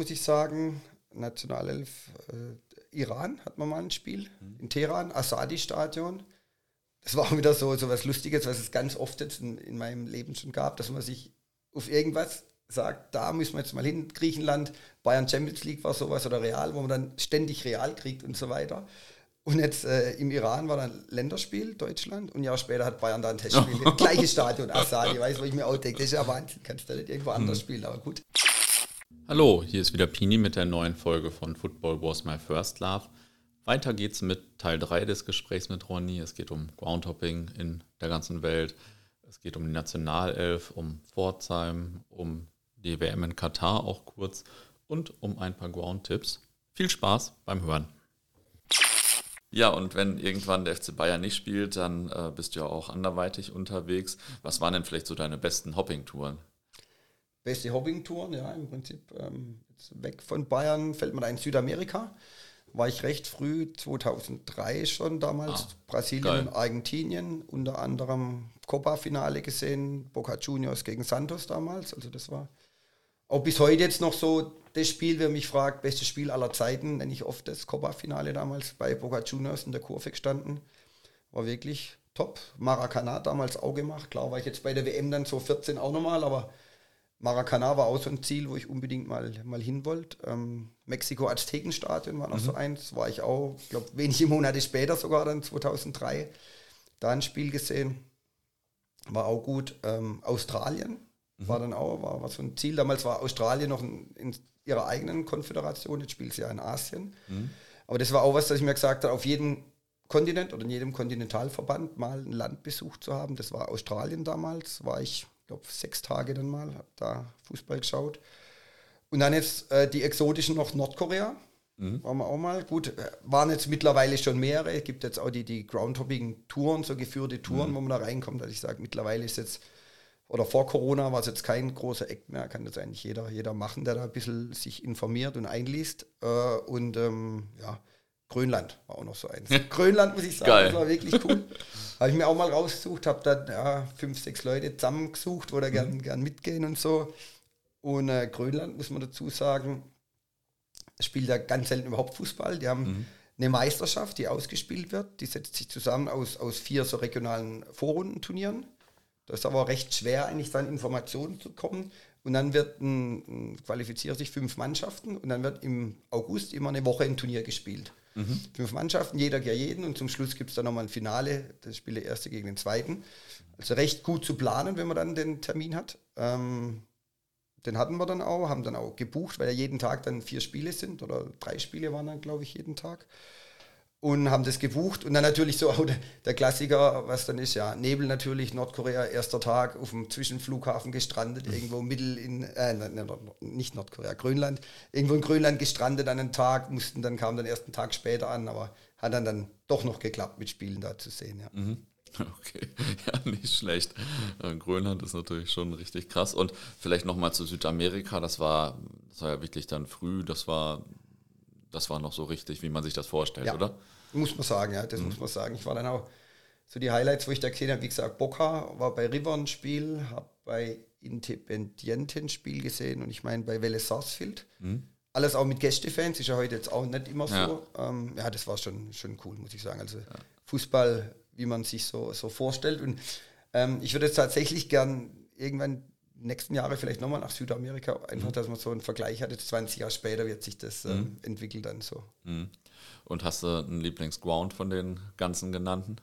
muss ich sagen. Nationalelf äh, Iran hat man mal ein Spiel mhm. in Teheran, Asadi-Stadion. Das war wieder so, so was Lustiges, was es ganz oft jetzt in, in meinem Leben schon gab, dass man sich auf irgendwas sagt, da müssen wir jetzt mal hin, Griechenland, Bayern Champions League war sowas oder Real, wo man dann ständig Real kriegt und so weiter. Und jetzt äh, im Iran war dann Länderspiel, Deutschland, und ein Jahr später hat Bayern dann ein Testspiel. Gleiches Stadion, Asadi, weiß wo ich mir auch denke, das ist ja Wahnsinn, kannst du nicht irgendwo anders mhm. spielen, aber gut. Hallo, hier ist wieder Pini mit der neuen Folge von Football Was My First Love. Weiter geht's mit Teil 3 des Gesprächs mit Ronny. Es geht um Groundhopping in der ganzen Welt. Es geht um die Nationalelf, um Pforzheim, um die WM in Katar auch kurz und um ein paar Ground-Tipps. Viel Spaß beim Hören. Ja, und wenn irgendwann der FC Bayern nicht spielt, dann äh, bist du ja auch anderweitig unterwegs. Was waren denn vielleicht so deine besten Hopping-Touren? Beste Hopping-Touren, ja, im Prinzip ähm, weg von Bayern fällt man da in Südamerika. War ich recht früh, 2003 schon damals, ah, Brasilien geil. und Argentinien, unter anderem Copa-Finale gesehen, Boca Juniors gegen Santos damals. Also das war auch bis heute jetzt noch so das Spiel, wer mich fragt, bestes Spiel aller Zeiten, nenne ich oft das Copa-Finale damals bei Boca Juniors in der Kurve gestanden. War wirklich top. Maracana damals auch gemacht. Klar war ich jetzt bei der WM dann so 14 auch nochmal, aber Maracana war auch so ein Ziel, wo ich unbedingt mal, mal hin wollte. Ähm, Mexiko Aztekenstadion war noch mhm. so eins, war ich auch, ich glaube, wenige Monate später sogar dann 2003 da ein Spiel gesehen. War auch gut. Ähm, Australien Mhm. War dann auch, war, war so ein Ziel. Damals war Australien noch in, in ihrer eigenen Konföderation, jetzt spielt sie ja in Asien. Mhm. Aber das war auch was, dass ich mir gesagt habe, auf jedem Kontinent oder in jedem Kontinentalverband mal ein Land besucht zu haben. Das war Australien damals, war ich, glaube sechs Tage dann mal, habe da Fußball geschaut. Und dann jetzt äh, die exotischen noch Nordkorea. Mhm. Waren wir auch mal. Gut, äh, waren jetzt mittlerweile schon mehrere. Es gibt jetzt auch die, die Groundhopping-Touren, so geführte Touren, mhm. wo man da reinkommt. Also ich sage, mittlerweile ist jetzt oder vor Corona war es jetzt kein großer Eck mehr, kann das eigentlich jeder, jeder machen, der da ein bisschen sich informiert und einliest. Äh, und ähm, ja, Grönland war auch noch so eins. Grönland, muss ich sagen, Geil. das war wirklich cool. habe ich mir auch mal rausgesucht, habe dann ja, fünf, sechs Leute zusammengesucht, wo da gern, mhm. gern mitgehen und so. Und äh, Grönland, muss man dazu sagen, spielt ja ganz selten überhaupt Fußball. Die haben mhm. eine Meisterschaft, die ausgespielt wird. Die setzt sich zusammen aus, aus vier so regionalen Vorrundenturnieren. Das ist aber recht schwer, eigentlich dann Informationen zu kommen. Und dann wird ein, qualifizieren sich fünf Mannschaften und dann wird im August immer eine Woche ein Turnier gespielt. Mhm. Fünf Mannschaften, jeder gegen jeden und zum Schluss gibt es dann nochmal ein Finale, das spielt der erste gegen den zweiten. Also recht gut zu planen, wenn man dann den Termin hat. Ähm, den hatten wir dann auch, haben dann auch gebucht, weil ja jeden Tag dann vier Spiele sind oder drei Spiele waren dann, glaube ich, jeden Tag und haben das gebucht. Und dann natürlich so auch der, der, Klassiker, was dann ist, ja, Nebel natürlich, Nordkorea, erster Tag auf dem Zwischenflughafen gestrandet, mhm. irgendwo mittel in, äh, ne, ne, nicht Nordkorea, Grönland, irgendwo in Grönland gestrandet an einem Tag, mussten dann, kam dann erst einen Tag später an, aber hat dann, dann doch noch geklappt, mit Spielen da zu sehen, ja. Mhm. Okay, ja, nicht schlecht. Äh, Grönland ist natürlich schon richtig krass. Und vielleicht nochmal zu Südamerika, das war, das war ja wirklich dann früh, das war das war noch so richtig, wie man sich das vorstellt, ja, oder? Muss man sagen, ja, das mhm. muss man sagen. Ich war dann auch so die Highlights, wo ich da gesehen habe, wie gesagt, Boca war bei River ein Spiel, habe bei Independiente ein Spiel gesehen und ich meine bei Vélez Sarsfield. Mhm. Alles auch mit Gästefans, ist ja heute jetzt auch nicht immer so. Ja, ähm, ja das war schon, schon cool, muss ich sagen. Also ja. Fußball, wie man sich so, so vorstellt. Und ähm, ich würde jetzt tatsächlich gern irgendwann nächsten Jahre vielleicht nochmal nach Südamerika, einfach, mhm. dass man so einen Vergleich hat. Jetzt 20 Jahre später wird sich das ähm, mhm. entwickelt dann so. Mhm. Und hast du einen Lieblingsground von den ganzen genannten?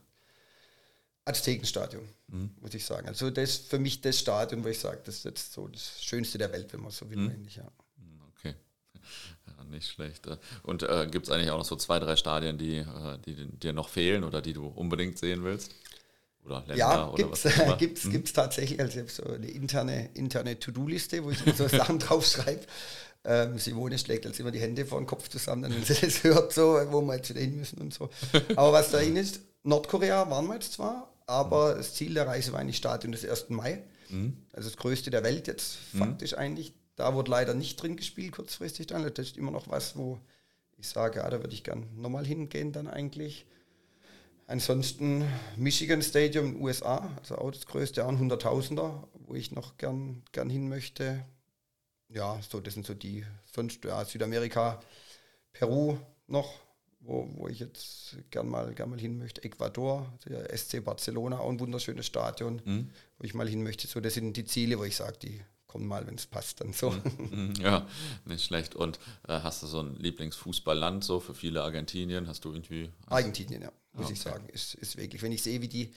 Aztekenstadion, mhm. muss ich sagen. Also das ist für mich das Stadion, wo ich sage, das ist jetzt so das Schönste der Welt, wenn man so will, mhm. eigentlich, ja. Mhm, okay. Ja, nicht schlecht. Und äh, gibt es eigentlich auch noch so zwei, drei Stadien, die, äh, die dir noch fehlen oder die du unbedingt sehen willst? Oder Länder ja, gibt es gibt's, hm. gibt's tatsächlich. Also ich habe so eine interne, interne To-Do-Liste, wo ich so Sachen draufschreibe. Ähm, Simone schlägt als immer die Hände vor den Kopf zusammen, wenn sie das hört, so, wo wir jetzt wieder hin müssen und so. Aber was dahin ist, Nordkorea waren wir jetzt zwar, aber mhm. das Ziel der Reise war eigentlich Stadion des 1. Mai. Mhm. Also das größte der Welt jetzt mhm. faktisch eigentlich. Da wurde leider nicht drin gespielt kurzfristig dann. Das ist immer noch was, wo ich sage, ja, da würde ich gern nochmal hingehen dann eigentlich. Ansonsten Michigan Stadium in den USA, also auch das größte, auch ein Hunderttausender, wo ich noch gern, gern hin möchte. ja, so, das sind so die, sonst, ja, Südamerika, Peru noch, wo, wo ich jetzt gern mal, gern mal hin möchte. Ecuador, der SC Barcelona, auch ein wunderschönes Stadion, mhm. wo ich mal hin möchte. So, das sind die Ziele, wo ich sage, die kommen mal, wenn es passt, dann so. Mhm. Mhm. Ja, nicht schlecht. Und äh, hast du so ein Lieblingsfußballland so für viele Argentinien? Hast du irgendwie. Argentinien, ja, muss okay. ich sagen. Ist, ist wirklich, wenn ich sehe, wie die,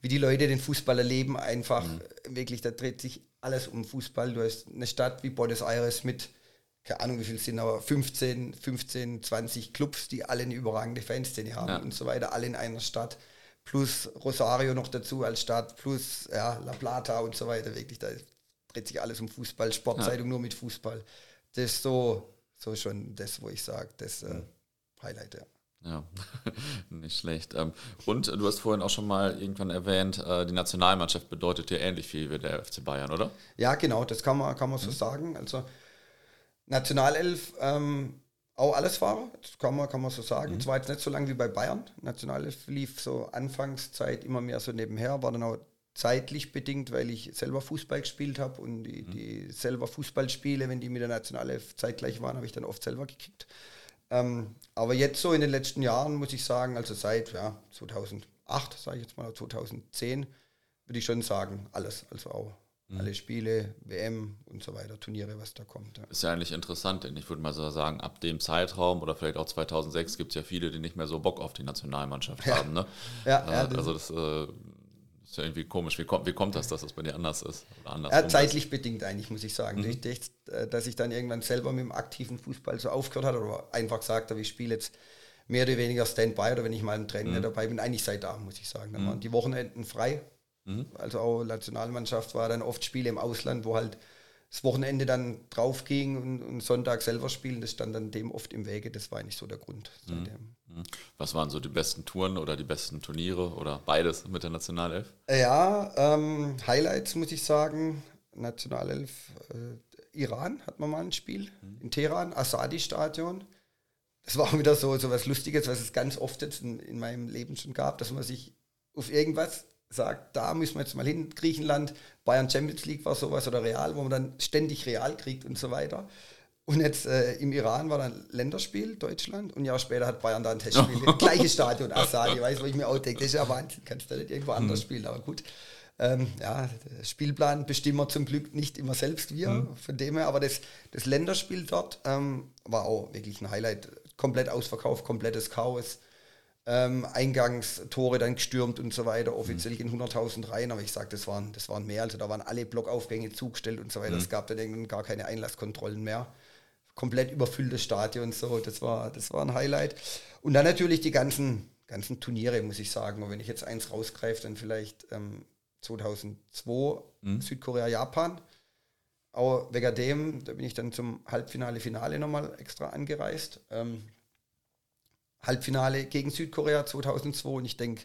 wie die Leute den Fußball erleben, einfach mhm. wirklich, da dreht sich alles um Fußball. Du hast eine Stadt wie Buenos Aires mit keine Ahnung, wie viel sind, aber 15, 15, 20 Clubs, die alle eine überragende Fanszene haben ja. und so weiter, alle in einer Stadt. Plus Rosario noch dazu als Stadt, plus ja, La Plata und so weiter. Wirklich, da dreht sich alles um Fußball, Sportzeitung ja. nur mit Fußball. Das ist so, so schon das, wo ich sage, das äh, Highlight, ja. Ja, nicht schlecht. Ähm, und du hast vorhin auch schon mal irgendwann erwähnt, äh, die Nationalmannschaft bedeutet dir ähnlich viel wie der FC Bayern, oder? Ja, genau, das kann man, kann man so mhm. sagen. Also Nationalelf, ähm, auch Allesfahrer, das kann man, kann man so sagen. Mhm. Zwar jetzt nicht so lange wie bei Bayern. Nationalelf lief so Anfangszeit immer mehr so nebenher, war dann auch zeitlich bedingt, weil ich selber Fußball gespielt habe und die, mhm. die selber Fußballspiele, wenn die mit der Nationalelf zeitgleich waren, habe ich dann oft selber gekickt. Ähm, aber jetzt so in den letzten Jahren muss ich sagen, also seit ja, 2008, sage ich jetzt mal, 2010, würde ich schon sagen, alles. Also auch Mhm. Alle Spiele, WM und so weiter, Turniere, was da kommt. Ja. Ist ja eigentlich interessant, denn ich würde mal so sagen, ab dem Zeitraum oder vielleicht auch 2006 gibt es ja viele, die nicht mehr so Bock auf die Nationalmannschaft ja. haben. Ne? Ja, ja, äh, also das äh, ist ja irgendwie komisch. Wie kommt, wie kommt das, dass das bei dir anders ist? Anders ja, zeitlich ist? bedingt eigentlich, muss ich sagen. Mhm. Durch, äh, dass ich dann irgendwann selber mit dem aktiven Fußball so aufgehört habe oder einfach gesagt habe, ich spiele jetzt mehr oder weniger Standby oder wenn ich mal im Training mhm. dabei bin, eigentlich seit da, muss ich sagen. Dann mhm. waren die Wochenenden frei Mhm. Also auch Nationalmannschaft war dann oft Spiele im Ausland, wo halt das Wochenende dann drauf ging und, und, Sonntag selber spielen, das stand dann dem oft im Wege. Das war eigentlich so der Grund. Mhm. Was waren so die besten Touren oder die besten Turniere oder beides mit der Nationalelf? Ja, ähm, Highlights muss ich sagen. Nationalelf äh, Iran hat man mal ein Spiel mhm. in Teheran, Asadi-Stadion. Das war auch wieder so, so was Lustiges, was es ganz oft jetzt in, in meinem Leben schon gab, dass man sich auf irgendwas sagt, da müssen wir jetzt mal hin, Griechenland, Bayern Champions League war sowas oder Real, wo man dann ständig Real kriegt und so weiter. Und jetzt äh, im Iran war dann Länderspiel, Deutschland, und ein Jahr später hat Bayern da ein Testspiel. Gleiches Stadion, Asadi, weiß, wo ich mir auch denke, das ist ja Wahnsinn, kannst du nicht irgendwo anders mhm. spielen, aber gut. Ähm, ja, Spielplan bestimmen wir zum Glück nicht immer selbst wir, mhm. von dem her, aber das, das Länderspiel dort ähm, war auch wirklich ein Highlight. Komplett ausverkauft, komplettes Chaos ähm, Eingangstore dann gestürmt und so weiter. Offiziell mhm. in 100.000 Reihen, aber ich sage, das waren, das waren mehr. Also da waren alle Blockaufgänge zugestellt und so weiter. Mhm. Es gab dann irgendwann gar keine Einlasskontrollen mehr. Komplett überfülltes Stadion, so, das war, das war ein Highlight. Und dann natürlich die ganzen, ganzen Turniere, muss ich sagen. Und wenn ich jetzt eins rausgreife, dann vielleicht ähm, 2002 mhm. Südkorea, Japan. Aber wegen dem, da bin ich dann zum Halbfinale, Finale nochmal extra angereist. Ähm, Halbfinale gegen Südkorea 2002 und ich denke,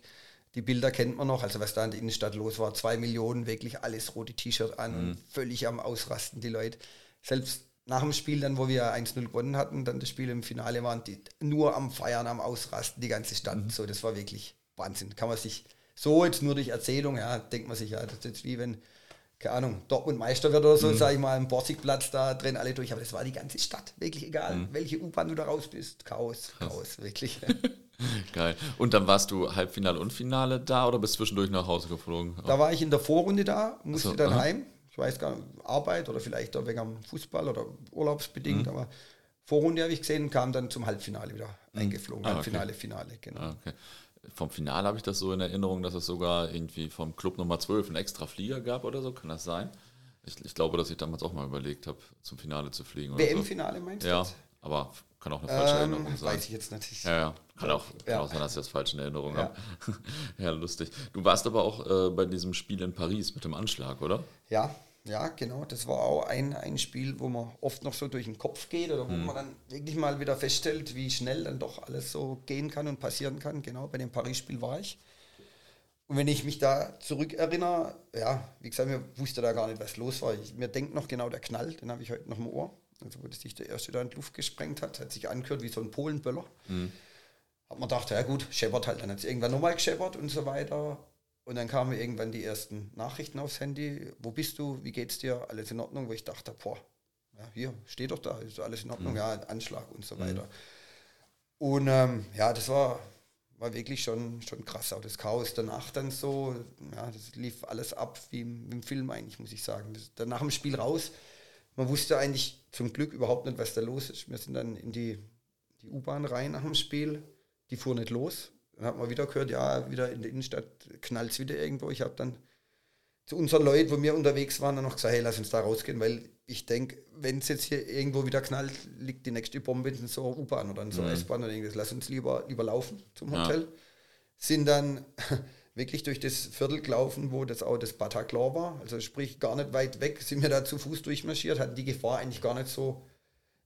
die Bilder kennt man noch, also was da in der Innenstadt los war, zwei Millionen, wirklich alles rote T-Shirt an mhm. völlig am Ausrasten die Leute. Selbst nach dem Spiel dann, wo wir 1-0 gewonnen hatten, dann das Spiel im Finale waren die nur am Feiern, am Ausrasten, die ganze Stadt. Mhm. So, das war wirklich Wahnsinn. Kann man sich so jetzt nur durch Erzählung, ja, denkt man sich ja, das ist jetzt wie wenn keine Ahnung, Dortmund Meister wird oder so, mhm. sage ich mal, im Borsigplatz, da drin alle durch. Aber das war die ganze Stadt, wirklich egal, mhm. welche U-Bahn du da raus bist. Chaos, Chaos, wirklich. Geil. Und dann warst du Halbfinale und Finale da oder bist zwischendurch nach Hause geflogen? Da war ich in der Vorrunde da, musste so, dann aha. heim. Ich weiß gar nicht, Arbeit oder vielleicht auch wegen am Fußball oder urlaubsbedingt, mhm. aber Vorrunde habe ich gesehen, kam dann zum Halbfinale wieder mhm. eingeflogen. Ah, Halbfinale, okay. Finale, genau. Ah, okay vom Finale habe ich das so in Erinnerung, dass es sogar irgendwie vom Club Nummer 12 einen extra Flieger gab oder so. Kann das sein? Ich, ich glaube, dass ich damals auch mal überlegt habe, zum Finale zu fliegen. WM-Finale so. meinst du? Ja, aber kann auch eine falsche ähm, Erinnerung sein. Weiß ich jetzt natürlich. Ja, ja. Kann auch, kann ja. auch sein, dass ich das falsch in Erinnerung ja. habe. ja, lustig. Du warst aber auch äh, bei diesem Spiel in Paris mit dem Anschlag, oder? Ja, ja, genau. Das war auch ein, ein Spiel, wo man oft noch so durch den Kopf geht oder wo hm. man dann wirklich mal wieder feststellt, wie schnell dann doch alles so gehen kann und passieren kann. Genau, bei dem Paris-Spiel war ich. Und wenn ich mich da zurückerinnere, ja, wie gesagt, mir wusste da gar nicht, was los war. Ich, mir denkt noch genau der Knall, den habe ich heute noch im Ohr. Also, wo das sich der erste da in die Luft gesprengt hat, hat sich angehört wie so ein Polenböller. Mhm. Hat man gedacht, ja gut, scheppert halt. Dann hat es irgendwann nochmal gescheppert und so weiter. Und dann kamen irgendwann die ersten Nachrichten aufs Handy. Wo bist du? Wie geht's dir? Alles in Ordnung? Wo ich dachte, boah, ja, hier, steht doch da, ist alles in Ordnung, mhm. ja, Anschlag und so weiter. Und ähm, ja, das war, war wirklich schon, schon krass. Auch das Chaos danach dann so, ja, das lief alles ab wie im, wie im Film eigentlich, muss ich sagen. Das, dann nach dem Spiel raus, man wusste eigentlich zum Glück überhaupt nicht, was da los ist. Wir sind dann in die, die U-Bahn rein nach dem Spiel, die fuhr nicht los. Dann hat man wieder gehört, ja, wieder in der Innenstadt knallt es wieder irgendwo. Ich habe dann zu unseren Leuten, wo wir unterwegs waren, dann noch gesagt, hey, lass uns da rausgehen, weil ich denke, wenn es jetzt hier irgendwo wieder knallt, liegt die nächste Bombe in so einer U-Bahn oder in so einer mhm. S-Bahn oder irgendwas. Lass uns lieber, lieber laufen zum Hotel. Ja. Sind dann wirklich durch das Viertel gelaufen, wo das auch das Bataclan war. Also sprich gar nicht weit weg, sind wir da zu Fuß durchmarschiert, hatten die Gefahr eigentlich gar nicht so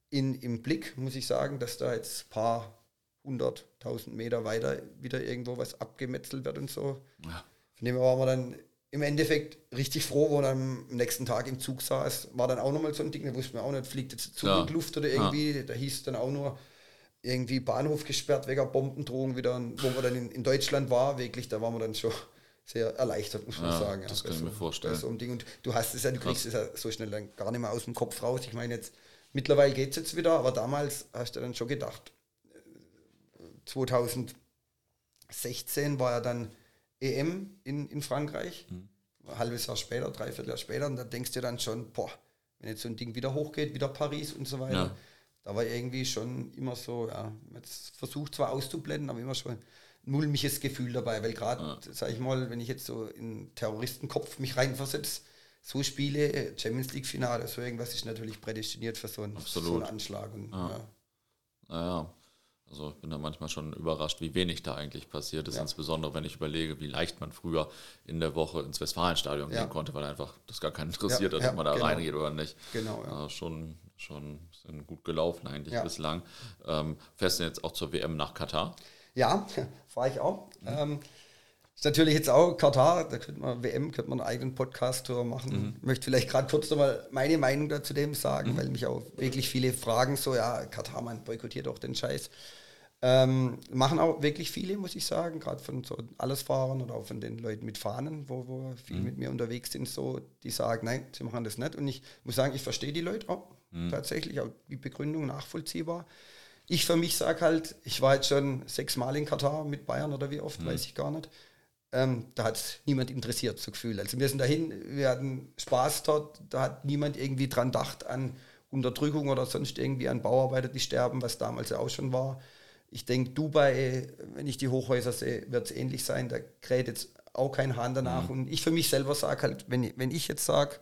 in, im Blick, muss ich sagen, dass da jetzt ein paar hunderttausend Meter weiter wieder irgendwo was abgemetzelt wird und so. Ja. Von dem her waren wir dann im Endeffekt richtig froh, wo dann am nächsten Tag im Zug saß, war dann auch nochmal so ein Ding, da wusste man auch nicht, fliegt jetzt Zug ja. in Luft oder irgendwie, ja. da hieß dann auch nur irgendwie Bahnhof gesperrt wegen Bombendrohung wieder, wo man dann in, in, Deutschland war, wirklich, da waren wir dann schon sehr erleichtert, muss man ja, sagen. Das kann ich so, mir vorstellen. So ein Ding. Und du hast es ja, du kriegst es ja so schnell dann gar nicht mehr aus dem Kopf raus. Ich meine jetzt, mittlerweile geht es jetzt wieder, aber damals hast du dann schon gedacht, 2016 äh, war ja dann EM in, in Frankreich. Mhm. Ein halbes Jahr später, dreiviertel Jahr später. Und da denkst du dann schon, boah, wenn jetzt so ein Ding wieder hochgeht, wieder Paris und so weiter. Ja. Da war irgendwie schon immer so, ja, jetzt versucht zwar auszublenden, aber immer schon ein mulmiges Gefühl dabei, weil gerade, ja. sag ich mal, wenn ich jetzt so in Terroristenkopf mich reinversetze, so Spiele, Champions League Finale, so irgendwas ist natürlich prädestiniert für so einen, so einen Anschlag. Und, ja. Ja. Naja, also ich bin da manchmal schon überrascht, wie wenig da eigentlich passiert ist, ja. insbesondere wenn ich überlege, wie leicht man früher in der Woche ins Westfalenstadion ja. gehen konnte, weil einfach das gar keinen interessiert hat, ob man da genau. reingeht oder nicht. Genau, ja. Also schon, schon gut gelaufen eigentlich bislang. Ähm, fährst du jetzt auch zur WM nach Katar? Ja, fahre ich auch. Mhm. Ähm, ist natürlich jetzt auch Katar, da könnte man WM, könnte man einen eigenen Podcast-Tour machen. Mhm. Ich möchte vielleicht gerade kurz nochmal meine Meinung dazu dem sagen, mhm. weil mich auch wirklich viele fragen, so ja, Katar, man boykottiert doch den Scheiß. Ähm, machen auch wirklich viele, muss ich sagen, gerade von so Allesfahrern oder auch von den Leuten mit Fahnen, wo, wo viele mhm. mit mir unterwegs sind, so, die sagen, nein, sie machen das nicht. Und ich muss sagen, ich verstehe die Leute auch mhm. tatsächlich, auch die Begründung nachvollziehbar. Ich für mich sage halt, ich war jetzt schon sechsmal in Katar mit Bayern oder wie oft, mhm. weiß ich gar nicht. Ähm, da hat niemand interessiert, so Gefühl. Also wir sind dahin, wir hatten Spaß dort, da hat niemand irgendwie dran gedacht an Unterdrückung oder sonst irgendwie an Bauarbeiter, die sterben, was damals ja auch schon war. Ich denke, Dubai, wenn ich die Hochhäuser sehe, wird es ähnlich sein. Da kräht jetzt auch kein Hahn danach. Mhm. Und ich für mich selber sage halt, wenn, wenn ich jetzt sage,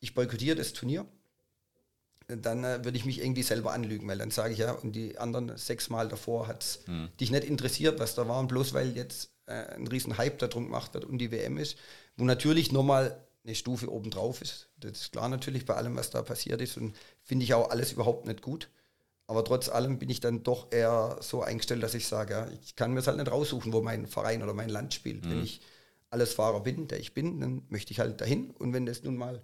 ich boykottiere das Turnier, dann äh, würde ich mich irgendwie selber anlügen, weil dann sage ich ja, und die anderen sechs Mal davor hat es mhm. dich nicht interessiert, was da war, und bloß weil jetzt äh, ein riesen Hype darum gemacht wird und die WM ist, wo natürlich nochmal eine Stufe obendrauf ist. Das ist klar natürlich bei allem, was da passiert ist und finde ich auch alles überhaupt nicht gut. Aber trotz allem bin ich dann doch eher so eingestellt, dass ich sage, ja, ich kann mir es halt nicht raussuchen, wo mein Verein oder mein Land spielt. Mhm. Wenn ich alles Fahrer bin, der ich bin, dann möchte ich halt dahin. Und wenn das nun mal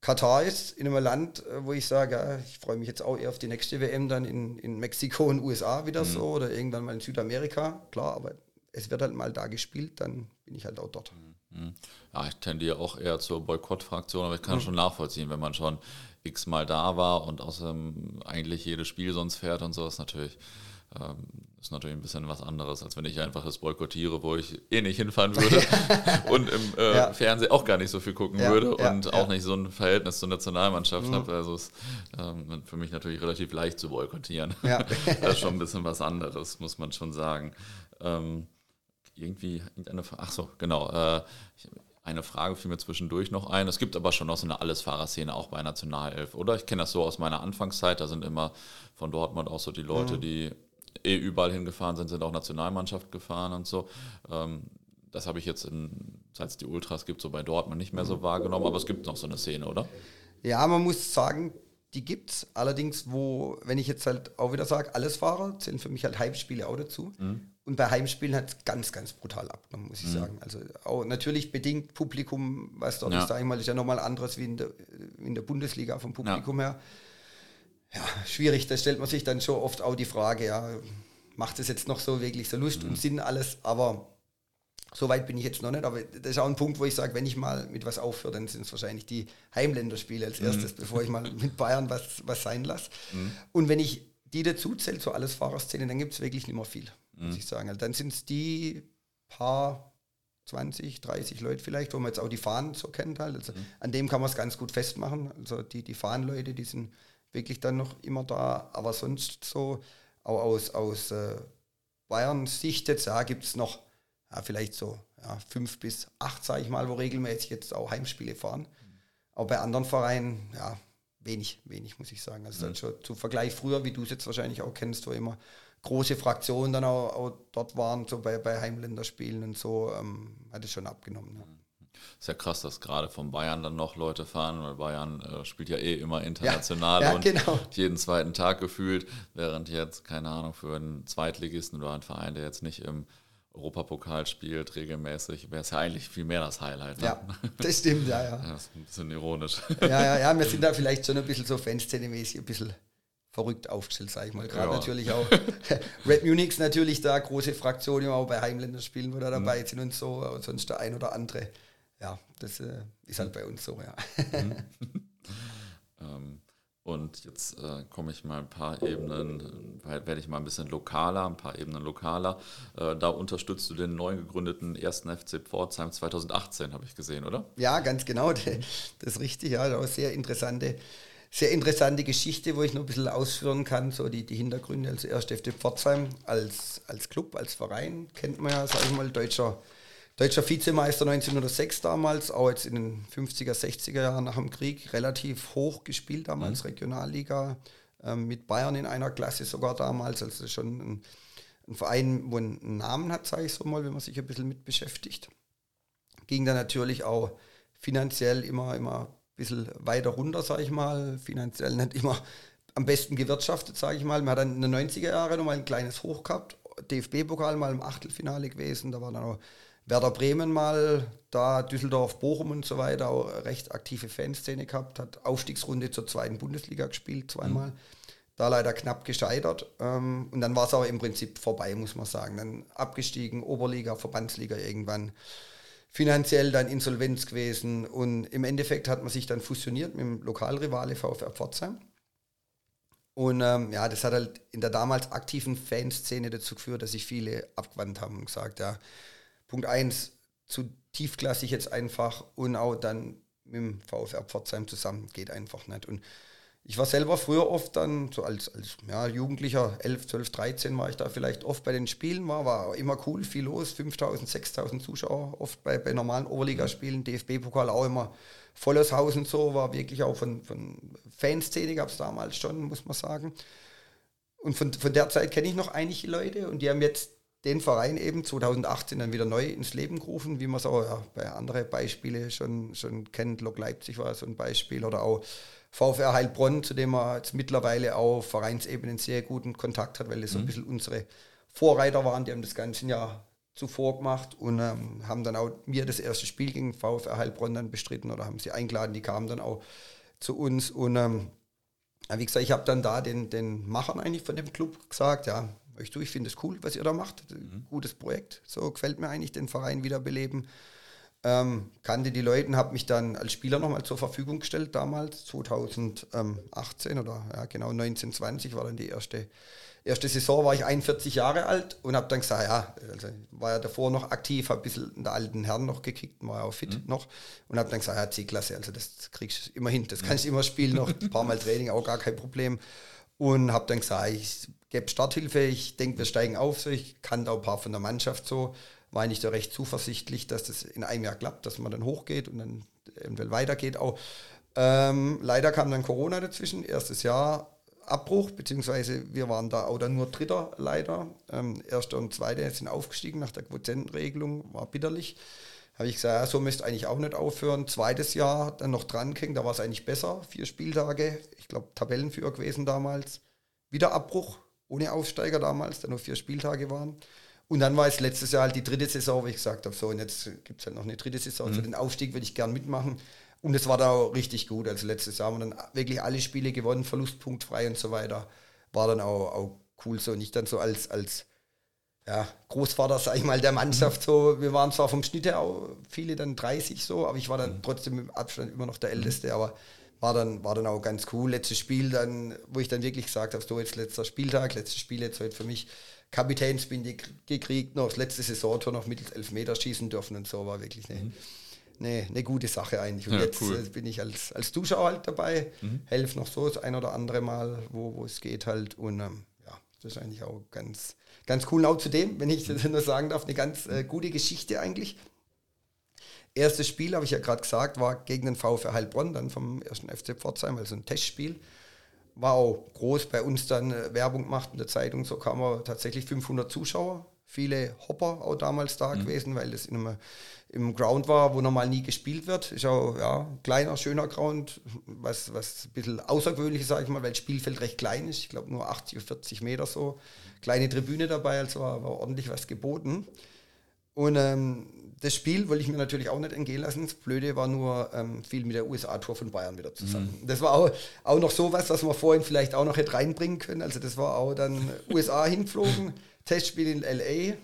Katar ist, in einem Land, äh, wo ich sage, ja, ich freue mich jetzt auch eher auf die nächste WM dann in, in Mexiko und USA wieder mhm. so oder irgendwann mal in Südamerika, klar, aber es wird halt mal da gespielt, dann bin ich halt auch dort. Mhm. Ja, ich tendiere auch eher zur Boykottfraktion, aber ich kann mhm. schon nachvollziehen, wenn man schon x-mal da war und außerdem eigentlich jedes Spiel sonst fährt und so, ist natürlich, ähm, ist natürlich ein bisschen was anderes, als wenn ich einfach das boykottiere, wo ich eh nicht hinfahren würde und im äh, ja. Fernsehen auch gar nicht so viel gucken ja, würde ja, und auch nicht so ein Verhältnis zur Nationalmannschaft mhm. habe. Also ist ähm, für mich natürlich relativ leicht zu boykottieren. das ist schon ein bisschen was anderes, muss man schon sagen. Ähm, irgendwie, ach so, genau. Äh, ich, eine Frage fiel mir zwischendurch noch ein. Es gibt aber schon noch so eine Allesfahrerszene auch bei Nationalelf, oder? Ich kenne das so aus meiner Anfangszeit. Da sind immer von Dortmund auch so die Leute, mhm. die eh überall hingefahren sind, sind auch Nationalmannschaft gefahren und so. Ähm, das habe ich jetzt, seit es die Ultras gibt, so bei Dortmund nicht mehr so wahrgenommen. Aber es gibt noch so eine Szene, oder? Ja, man muss sagen, die gibt es. Allerdings, wo, wenn ich jetzt halt auch wieder sage, Allesfahrer zählen für mich halt Heimspiele auch dazu. Mhm. Und bei Heimspielen hat es ganz, ganz brutal abgenommen, muss ich mhm. sagen. Also auch natürlich bedingt Publikum, was dort ja. ist, sage ich mal, ist ja nochmal anderes wie in der, in der Bundesliga vom Publikum ja. her. Ja, schwierig, da stellt man sich dann schon oft auch die Frage, ja, macht es jetzt noch so wirklich so Lust mhm. und Sinn alles, aber So weit bin ich jetzt noch nicht, aber das ist auch ein Punkt, wo ich sage, wenn ich mal mit was aufhöre, dann sind es wahrscheinlich die Heimländerspiele als mhm. erstes, mhm. bevor ich mal mit Bayern was, was sein lasse. Mhm. Und wenn ich die dazu zähle, so alles Fahrerszene, dann gibt es wirklich nicht mehr viel, mhm. muss ich sagen. Also dann sind es die paar 20, 30 Leute vielleicht, wo man jetzt auch die Fahnen so kennt halt. Also mhm. an dem kann man es ganz gut festmachen. Also die, die Fahnenleute, die sind wirklich dann noch immer da, aber sonst so, auch aus, aus äh, Bayern Sicht jetzt, ja, gibt es noch ja, vielleicht so ja, fünf bis acht, sage ich mal, wo regelmäßig jetzt auch Heimspiele fahren. Mhm. Aber bei anderen Vereinen, ja, wenig, wenig, muss ich sagen. Also mhm. schon zu Vergleich früher, wie du es jetzt wahrscheinlich auch kennst, wo immer große Fraktionen dann auch, auch dort waren, so bei, bei Heimländerspielen und so, ähm, hat es schon abgenommen. Ja. Ist ja krass, dass gerade von Bayern dann noch Leute fahren, weil Bayern äh, spielt ja eh immer international ja, ja, und genau. jeden zweiten Tag gefühlt, während jetzt, keine Ahnung, für einen Zweitligisten oder einen Verein, der jetzt nicht im Europapokal spielt regelmäßig, wäre es ja eigentlich viel mehr das Highlight. Ne? Ja, das stimmt, ja, ja. Das ist ein bisschen ironisch. Ja, ja, ja, wir sind da vielleicht schon ein bisschen so Fanszene-mäßig ein bisschen verrückt aufgestellt, sage ich mal. Gerade ja. natürlich auch Red Munich natürlich da große Fraktion, auch bei Heimländerspielen, wo da mhm. dabei mhm. sind und so, und sonst der ein oder andere. Ja, das äh, ist halt bei uns so, ja. Mhm. ähm, und jetzt äh, komme ich mal ein paar Ebenen, werde ich mal ein bisschen lokaler, ein paar Ebenen lokaler. Äh, da unterstützt du den neu gegründeten ersten FC Pforzheim 2018, habe ich gesehen, oder? Ja, ganz genau. Das ist richtig. Ja, das sehr interessante, sehr interessante Geschichte, wo ich noch ein bisschen ausführen kann, so die, die Hintergründe. Also erst FC Pforzheim als, als Club, als Verein kennt man ja, sage ich mal, deutscher Deutscher Vizemeister 1906 damals, auch jetzt in den 50er, 60er Jahren nach dem Krieg, relativ hoch gespielt damals, mhm. Regionalliga, ähm, mit Bayern in einer Klasse sogar damals, also schon ein, ein Verein, wo einen Namen hat, sage ich so mal, wenn man sich ein bisschen mit beschäftigt. Ging dann natürlich auch finanziell immer, immer ein bisschen weiter runter, sage ich mal, finanziell nicht immer am besten gewirtschaftet, sage ich mal. Man hat dann in den 90er Jahren nochmal ein kleines Hoch gehabt, DFB-Pokal mal im Achtelfinale gewesen, da war dann auch Werder Bremen mal, da Düsseldorf, Bochum und so weiter, auch recht aktive Fanszene gehabt, hat Aufstiegsrunde zur zweiten Bundesliga gespielt, zweimal. Mhm. Da leider knapp gescheitert. Ähm, und dann war es aber im Prinzip vorbei, muss man sagen. Dann abgestiegen, Oberliga, Verbandsliga irgendwann. Finanziell dann Insolvenz gewesen. Und im Endeffekt hat man sich dann fusioniert mit dem Lokalrivale VfR Pforzheim. Und ähm, ja, das hat halt in der damals aktiven Fanszene dazu geführt, dass sich viele abgewandt haben und gesagt, ja, Punkt 1, zu tiefklassig jetzt einfach und auch dann mit dem VfR Pforzheim zusammen geht einfach nicht. Und ich war selber früher oft dann, so als, als ja, Jugendlicher, 11, 12, 13 war ich da vielleicht oft bei den Spielen, war, war immer cool, viel los, 5000, 6000 Zuschauer, oft bei, bei normalen Oberligaspielen, DFB-Pokal auch immer volles Haus und so, war wirklich auch von, von Fanszene gab es damals schon, muss man sagen. Und von, von der Zeit kenne ich noch einige Leute und die haben jetzt den Verein eben 2018 dann wieder neu ins Leben gerufen, wie man es auch ja, bei anderen Beispielen schon, schon kennt. Lok Leipzig war so ein Beispiel oder auch VfR Heilbronn, zu dem man jetzt mittlerweile auch auf Vereinsebene einen sehr guten Kontakt hat, weil es mhm. so ein mhm. bisschen unsere Vorreiter waren. Die haben das ganze Jahr zuvor gemacht und ähm, haben dann auch mir das erste Spiel gegen VfR Heilbronn dann bestritten oder haben sie eingeladen. Die kamen dann auch zu uns und ähm, wie gesagt, ich habe dann da den, den Machern eigentlich von dem Club gesagt, ja, ich, ich finde es cool, was ihr da macht. Mhm. Gutes Projekt. So gefällt mir eigentlich, den Verein wiederbeleben. Ähm, kannte die Leute, habe mich dann als Spieler nochmal zur Verfügung gestellt damals, 2018 oder ja, genau 1920 war dann die erste, erste Saison, war ich 41 Jahre alt und habe dann gesagt, ja, also war ja davor noch aktiv, habe ein bisschen in der alten Herren noch gekickt, war ja auch fit mhm. noch und habe dann gesagt, ja, C-Klasse, also das kriegst du immer hin, das kannst du immer spielen, noch ein paar Mal Training, auch gar kein Problem und habe dann gesagt, ich gebe Starthilfe, ich denke, wir steigen auf. So. Ich kannte auch ein paar von der Mannschaft so. War eigentlich da recht zuversichtlich, dass das in einem Jahr klappt, dass man dann hochgeht und dann eventuell weitergeht auch. Ähm, leider kam dann Corona dazwischen, erstes Jahr Abbruch, beziehungsweise wir waren da auch dann nur Dritter leider. Ähm, Erster und Zweiter sind aufgestiegen nach der Quotientenregelung, war bitterlich. Habe ich gesagt, ja, so müsste eigentlich auch nicht aufhören. Zweites Jahr dann noch dran ging, da war es eigentlich besser. Vier Spieltage, ich glaube Tabellenführer gewesen damals. Wieder Abbruch, ohne Aufsteiger damals, da nur vier Spieltage waren. Und dann war es letztes Jahr halt die dritte Saison, wo ich gesagt habe, so und jetzt gibt es halt noch eine dritte Saison. Mhm. Also den Aufstieg würde ich gern mitmachen. Und es war da auch richtig gut. Also letztes Jahr haben wir dann wirklich alle Spiele gewonnen, verlustpunktfrei und so weiter. War dann auch, auch cool so. Nicht dann so als, als ja, Großvater, sag ich mal, der Mannschaft so. Wir waren zwar vom Schnitt her auch viele dann 30 so, aber ich war dann mhm. trotzdem im Abstand immer noch der Älteste, aber war dann, war dann auch ganz cool. Letztes Spiel dann, wo ich dann wirklich gesagt habe, so jetzt letzter Spieltag, letztes Spiel jetzt heute für mich Kapitänsbinde gekriegt, noch das letzte Saisontor noch mittels Elfmeter schießen dürfen und so, war wirklich eine, mhm. eine, eine gute Sache eigentlich. Und ja, jetzt cool. Äh, bin ich als, als Zuschauer halt dabei, mhm. helfe noch so das ein oder andere Mal, wo, wo es geht halt und ähm, das ist eigentlich auch ganz, ganz cool. Auch zudem, wenn ich das nur sagen darf, eine ganz äh, gute Geschichte eigentlich. Erstes Spiel, habe ich ja gerade gesagt, war gegen den VfR Heilbronn, dann vom ersten FC Pforzheim, also ein Testspiel. War auch groß bei uns dann äh, Werbung gemacht in der Zeitung, so kamen tatsächlich 500 Zuschauer, viele Hopper auch damals da mhm. gewesen, weil das in einem, im Ground war, wo normal nie gespielt wird. Ist auch ja, kleiner, schöner Ground, was, was ein bisschen außergewöhnlich ist, sage ich mal, weil das Spielfeld recht klein ist. Ich glaube nur 80, 40 Meter so. Kleine Tribüne dabei, also war, war ordentlich was geboten. Und ähm, das Spiel wollte ich mir natürlich auch nicht entgehen lassen. Das Blöde war nur ähm, viel mit der USA-Tour von Bayern wieder zusammen. Mhm. Das war auch, auch noch sowas, was man vorhin vielleicht auch noch hätte reinbringen können. Also das war auch dann USA hingeflogen, Testspiel in LA,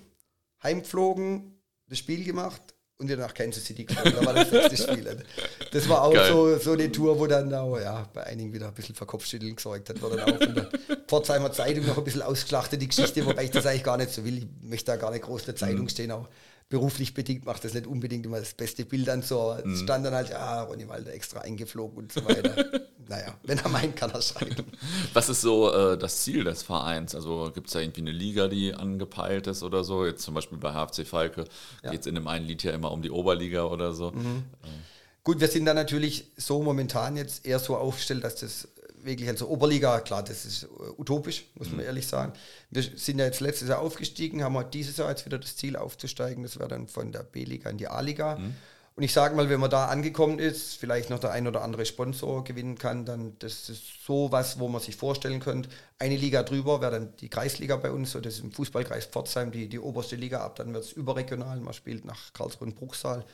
heimgeflogen, das Spiel gemacht und wieder nach Kansas City geflogen. Da war das letzte Spiel. Das war auch so, so eine Tour, wo dann auch, ja, bei einigen wieder ein bisschen für Kopfschütteln gesorgt hat. War dann auch in der Pforzheimer Zeitung noch ein bisschen ausgeschlachtet, die Geschichte, wobei ich das eigentlich gar nicht so will. Ich möchte da gar nicht groß in der Zeitung mhm. stehen, auch beruflich bedingt macht das nicht unbedingt immer das beste Bild an. So mhm. stand dann halt, ja, Ronny Walder extra eingeflogen und so weiter. naja, wenn er meint, kann er schreiben. Was ist so äh, das Ziel des Vereins? Also gibt es da irgendwie eine Liga, die angepeilt ist oder so? Jetzt zum Beispiel bei HFC Falke ja. geht es in dem einen Lied ja immer um die Oberliga oder so. Mhm. Äh. Gut, wir sind da natürlich so momentan jetzt eher so aufgestellt, dass das wirklich, also Oberliga, klar, das ist äh, utopisch, muss man mhm. ehrlich sagen. Wir sind ja jetzt letztes Jahr aufgestiegen, haben wir dieses Jahr jetzt wieder das Ziel aufzusteigen. Das wäre dann von der B-Liga in die A-Liga. Mhm. Und ich sage mal, wenn man da angekommen ist, vielleicht noch der ein oder andere Sponsor gewinnen kann, dann das ist so was, wo man sich vorstellen könnte. Eine Liga drüber wäre dann die Kreisliga bei uns, so das ist im Fußballkreis Pforzheim, die, die oberste Liga ab, dann wird es überregional, man spielt nach Karlsruhe und Bruchsal.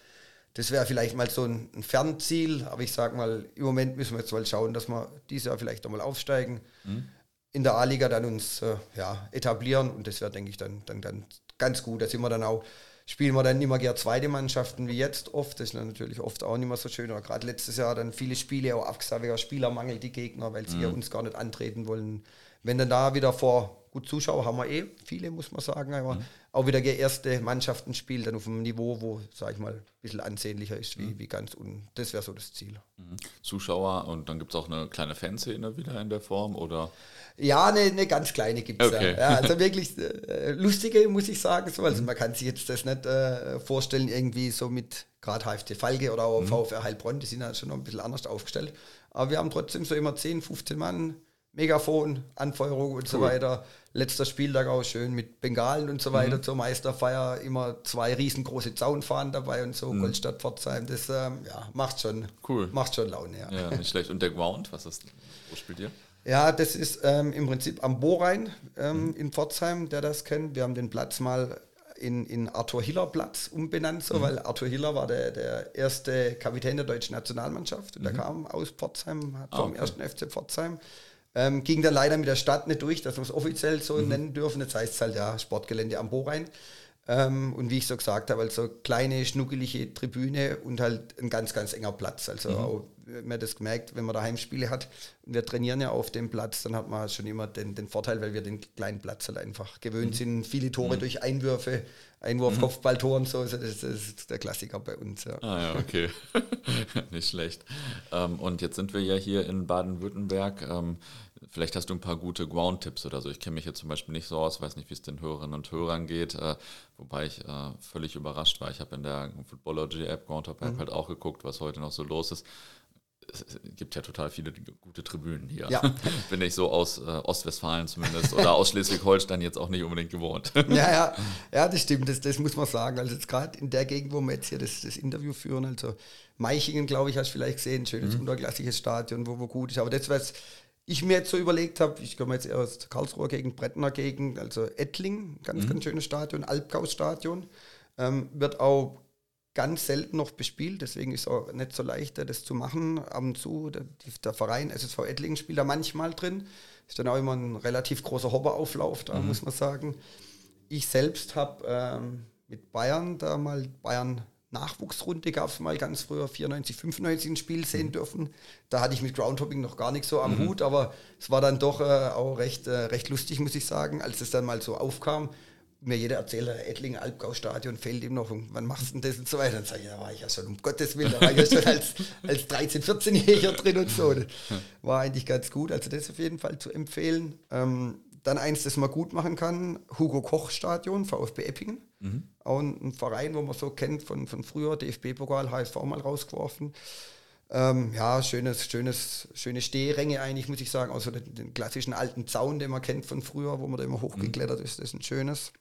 Das wäre vielleicht mal so ein, ein Fernziel, aber ich sage mal, im Moment müssen wir jetzt mal schauen, dass wir dieses Jahr vielleicht einmal aufsteigen, mhm. in der A-Liga dann uns äh, ja, etablieren und das wäre, denke ich, dann, dann, dann ganz gut. Da sind wir dann auch, spielen wir dann nicht mehr gerne zweite Mannschaften wie jetzt oft. Das ist natürlich oft auch nicht mehr so schön. Gerade letztes Jahr dann viele Spiele auch abgesagt, wegen Spielermangel, die Gegner, weil sie mhm. uns gar nicht antreten wollen. Wenn dann da wieder vor gut Zuschauer haben wir eh viele, muss man sagen, aber mhm auch wieder erste Mannschaften spielt, dann auf einem Niveau, wo, sag ich mal, ein bisschen ansehnlicher ist, wie, mhm. wie ganz unten. Das wäre so das Ziel. Mhm. Zuschauer und dann gibt es auch eine kleine Fanszene wieder in der Form, oder? Ja, eine, eine ganz kleine gibt es okay. ja. ja. Also wirklich äh, lustige, muss ich sagen. So. Also mhm. man kann sich jetzt das nicht äh, vorstellen, irgendwie so mit gerade HFT Falke oder auch mhm. VfR Heilbronn, die sind ja schon noch ein bisschen anders aufgestellt. Aber wir haben trotzdem so immer 10, 15 Mann, Megafon, Anfeuerung und cool. so weiter letzter Spieltag auch schön mit Bengalen und so weiter mhm. zur Meisterfeier immer zwei riesengroße Zaunfahnen dabei und so, mhm. Goldstadt Pforzheim, das ähm, ja, macht schon cool. macht schon Laune. Ja. ja, nicht schlecht. Und der Ground, was ist, wo spielt ihr? Ja, das ist ähm, im Prinzip am Bohrrhein ähm, mhm. in Pforzheim, der das kennt. Wir haben den Platz mal in, in Arthur Hiller Platz umbenannt, so, mhm. weil Arthur Hiller war der, der erste Kapitän der deutschen Nationalmannschaft. Und der mhm. kam aus Pforzheim, ah, vom okay. ersten FC Pforzheim ähm, ging dann leider mit der Stadt nicht durch, dass wir es offiziell so mhm. nennen dürfen. Jetzt heißt es halt ja Sportgelände am Bohrrhein. Ähm, und wie ich so gesagt habe, also kleine, schnuckelige Tribüne und halt ein ganz, ganz enger Platz. Also mhm. auch, man das gemerkt, wenn man da Heimspiele hat und wir trainieren ja auf dem Platz, dann hat man schon immer den, den Vorteil, weil wir den kleinen Platz halt einfach gewöhnt mhm. sind. Viele Tore mhm. durch Einwürfe, Einwurf, mhm. Kopfballtor und so, also das, das, ist der Klassiker bei uns. Ja. Ah ja, okay. Nicht schlecht. Ähm, und jetzt sind wir ja hier in Baden-Württemberg. Ähm, Vielleicht hast du ein paar gute Ground-Tipps oder so. Ich kenne mich jetzt zum Beispiel nicht so aus, weiß nicht, wie es den Hörerinnen und Hörern geht, äh, wobei ich äh, völlig überrascht war. Ich habe in der Footballogy-App Groundhop App mhm. halt auch geguckt, was heute noch so los ist. Es gibt ja total viele gute Tribünen hier. Ja. Bin ich so aus äh, Ostwestfalen zumindest oder aus Schleswig-Holstein jetzt auch nicht unbedingt gewohnt. ja, ja, ja, das stimmt, das, das muss man sagen. Also jetzt gerade in der Gegend, wo wir jetzt hier das, das Interview führen, also Meichingen, glaube ich, hast du vielleicht gesehen, schönes mhm. unterklassiges Stadion, wo, wo gut ist. Aber das, was ich mir jetzt so überlegt habe, ich komme jetzt erst Karlsruher gegen Brettner gegen, also Ettling, ganz, mhm. ganz schönes Stadion, Albgau-Stadion, ähm, wird auch ganz selten noch bespielt, deswegen ist es auch nicht so leicht, das zu machen. Ab und zu, der, der Verein SSV Ettlingen spielt da manchmal drin, ist dann auch immer ein relativ großer Hobberauflauf, da mhm. muss man sagen. ich selbst habe ähm, mit Bayern da mal Bayern Nachwuchsrunde gab es mal ganz früher, 94, 95 ein Spiel sehen mhm. dürfen. Da hatte ich mit Groundhopping noch gar nicht so am mhm. Hut, aber es war dann doch äh, auch recht, äh, recht lustig, muss ich sagen, als es dann mal so aufkam. Mir jeder erzählt, Ettlinger Albgau-Stadion fällt ihm noch, und wann machst du denn das und so weiter. Dann sage ich, da war ich ja schon, um Gottes Willen, da war ich ja schon als, als 13-, 14-Jähriger drin und so. Das war eigentlich ganz gut, also das auf jeden Fall zu empfehlen. Ähm, dann eins, das man gut machen kann, Hugo Koch Stadion, VfB Eppingen. Mhm. Auch ein, Verein, wo man so kennt von, von früher, DFB-Pokal, HSV mal rausgeworfen. Ähm, ja, schönes, schönes, schöne Stehränge eigentlich, muss ich sagen. Also den, den, klassischen alten Zaun, den man kennt von früher, wo man da immer hochgeklettert ist, das ist ein schönes.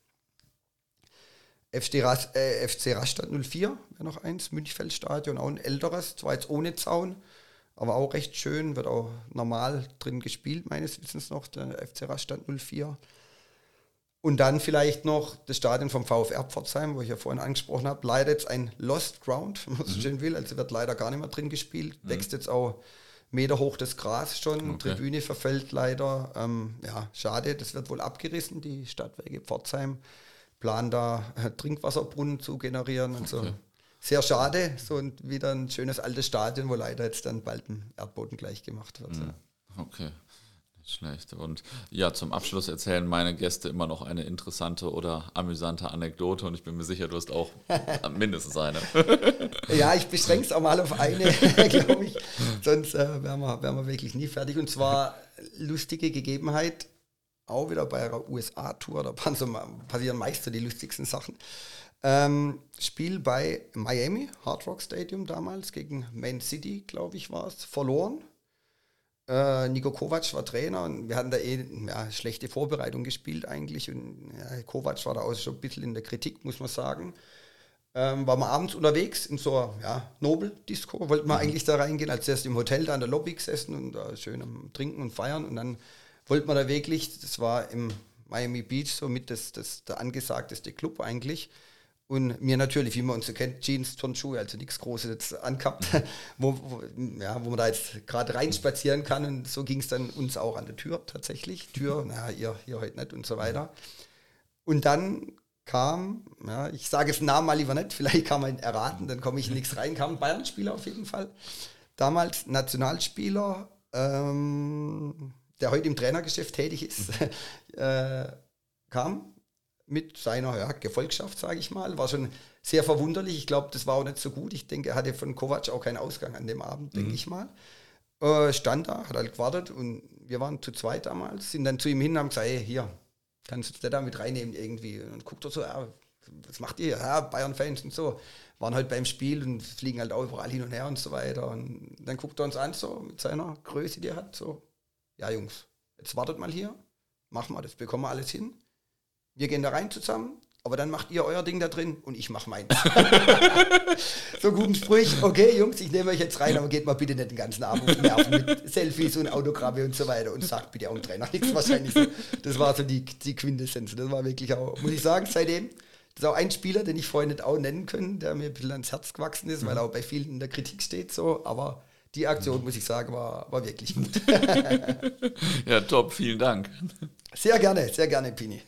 FC, Ras, äh, FC Rastatt 04 wäre noch eins, Münchfeldstadion, auch ein älteres, zwar jetzt ohne Zaun, aber auch recht schön, wird auch normal drin gespielt, meines Wissens noch, der FC Rastatt 04. Und dann vielleicht noch das Stadion vom VfR Pforzheim, wo ich ja vorhin angesprochen habe, leider jetzt ein Lost Ground, wenn man so mhm. schön will. Also wird leider gar nicht mehr drin gespielt. Mhm. Wächst jetzt auch Meter hoch das Gras schon. Okay. Tribüne verfällt leider. Ähm, ja, schade, das wird wohl abgerissen, die Stadtwerke Pforzheim. Plan da äh, Trinkwasserbrunnen zu generieren und so. Sehr schade, so ein, wieder ein schönes altes Stadion, wo leider jetzt dann bald ein Erdboden gleich gemacht wird. Mhm. Okay. Schlecht. Und ja, zum Abschluss erzählen meine Gäste immer noch eine interessante oder amüsante Anekdote und ich bin mir sicher, du hast auch mindestens eine. ja, ich beschränke es auch mal auf eine, glaube ich. Sonst äh, wären, wir, wären wir wirklich nie fertig. Und zwar lustige Gegebenheit, auch wieder bei einer USA-Tour, da passieren meist so die lustigsten Sachen. Ähm, Spiel bei Miami, Hard Rock Stadium damals, gegen Man City, glaube ich, war es, verloren äh, Nico Kovac war Trainer und wir hatten da eh ja, schlechte Vorbereitung gespielt eigentlich. Und ja, Kovac war da auch schon ein bisschen in der Kritik, muss man sagen. Ähm, waren wir abends unterwegs in so einer ja, Nobel-Disco, wollten wir mhm. eigentlich da reingehen, als erst im Hotel da in der Lobby gesessen und da schön am Trinken und Feiern. Und dann wollten wir da wirklich, das war im Miami Beach somit das, das der angesagteste Club eigentlich. Und mir natürlich, wie man uns so kennt, Jeans, Turnschuhe, also nichts Großes jetzt angehabt, wo, wo, ja, wo man da jetzt gerade reinspazieren kann. Und so ging es dann uns auch an der Tür tatsächlich. Tür, naja, ihr, ihr heute nicht und so weiter. Und dann kam, ja, ich sage es Namen mal lieber nicht, vielleicht kann man ihn erraten, dann komme ich nichts rein, kam ein Bayern-Spieler auf jeden Fall. Damals Nationalspieler, ähm, der heute im Trainergeschäft tätig ist, äh, kam mit seiner ja, Gefolgschaft, sage ich mal. War schon sehr verwunderlich. Ich glaube, das war auch nicht so gut. Ich denke, er hatte von Kovac auch keinen Ausgang an dem Abend, mhm. denke ich mal. Äh, stand da, hat halt gewartet und wir waren zu zweit damals, sind dann zu ihm hin und haben gesagt, hey, hier, kannst du da mit reinnehmen irgendwie? Und guckt er so, ja, was macht ihr? Ja, Bayern-Fans und so. Waren halt beim Spiel und fliegen halt auch überall hin und her und so weiter. Und dann guckt er uns an, so mit seiner Größe, die er hat, so, ja Jungs, jetzt wartet mal hier, machen wir das, bekommen wir alles hin wir gehen da rein zusammen, aber dann macht ihr euer Ding da drin und ich mach meins. so guten Sprüch, okay Jungs, ich nehme euch jetzt rein, aber geht mal bitte nicht den ganzen Abend auf Nerven mit Selfies und Autogramme und so weiter und sagt bitte auch dem Trainer nichts wahrscheinlich so. Das war so die, die Quintessenz. Das war wirklich auch, muss ich sagen, seitdem, das ist auch ein Spieler, den ich vorhin nicht auch nennen können, der mir ein bisschen ans Herz gewachsen ist, weil er auch bei vielen in der Kritik steht so, aber die Aktion, muss ich sagen, war, war wirklich gut. ja, top, vielen Dank. Sehr gerne, sehr gerne, Pini.